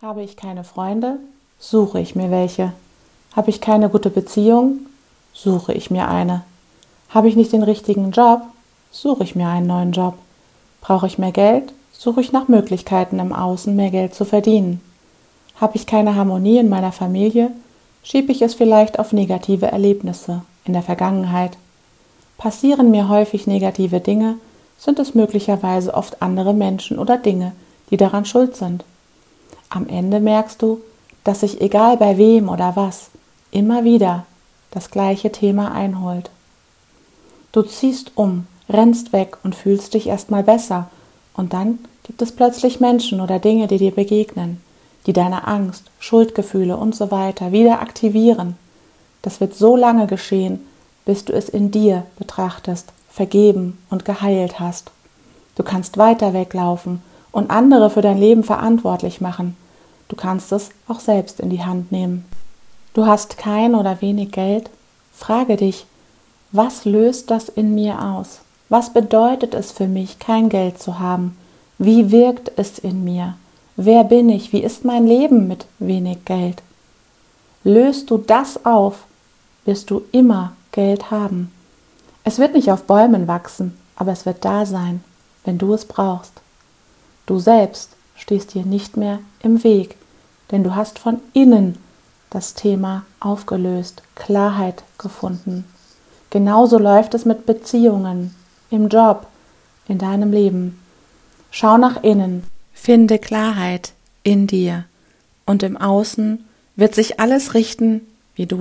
Habe ich keine Freunde, suche ich mir welche. Habe ich keine gute Beziehung, suche ich mir eine. Habe ich nicht den richtigen Job, suche ich mir einen neuen Job. Brauche ich mehr Geld, suche ich nach Möglichkeiten im Außen, mehr Geld zu verdienen. Habe ich keine Harmonie in meiner Familie, schiebe ich es vielleicht auf negative Erlebnisse in der Vergangenheit. Passieren mir häufig negative Dinge, sind es möglicherweise oft andere Menschen oder Dinge, die daran schuld sind. Am Ende merkst du, dass sich egal bei wem oder was immer wieder das gleiche Thema einholt. Du ziehst um, rennst weg und fühlst dich erstmal besser, und dann gibt es plötzlich Menschen oder Dinge, die dir begegnen, die deine Angst, Schuldgefühle und so weiter wieder aktivieren. Das wird so lange geschehen, bis du es in dir betrachtest, vergeben und geheilt hast. Du kannst weiter weglaufen und andere für dein Leben verantwortlich machen. Du kannst es auch selbst in die Hand nehmen. Du hast kein oder wenig Geld? Frage dich, was löst das in mir aus? Was bedeutet es für mich, kein Geld zu haben? Wie wirkt es in mir? Wer bin ich? Wie ist mein Leben mit wenig Geld? Löst du das auf, wirst du immer Geld haben. Es wird nicht auf Bäumen wachsen, aber es wird da sein, wenn du es brauchst. Du selbst stehst dir nicht mehr im Weg, denn du hast von innen das Thema aufgelöst, Klarheit gefunden. Genauso läuft es mit Beziehungen, im Job, in deinem Leben. Schau nach innen, finde Klarheit in dir und im Außen wird sich alles richten, wie du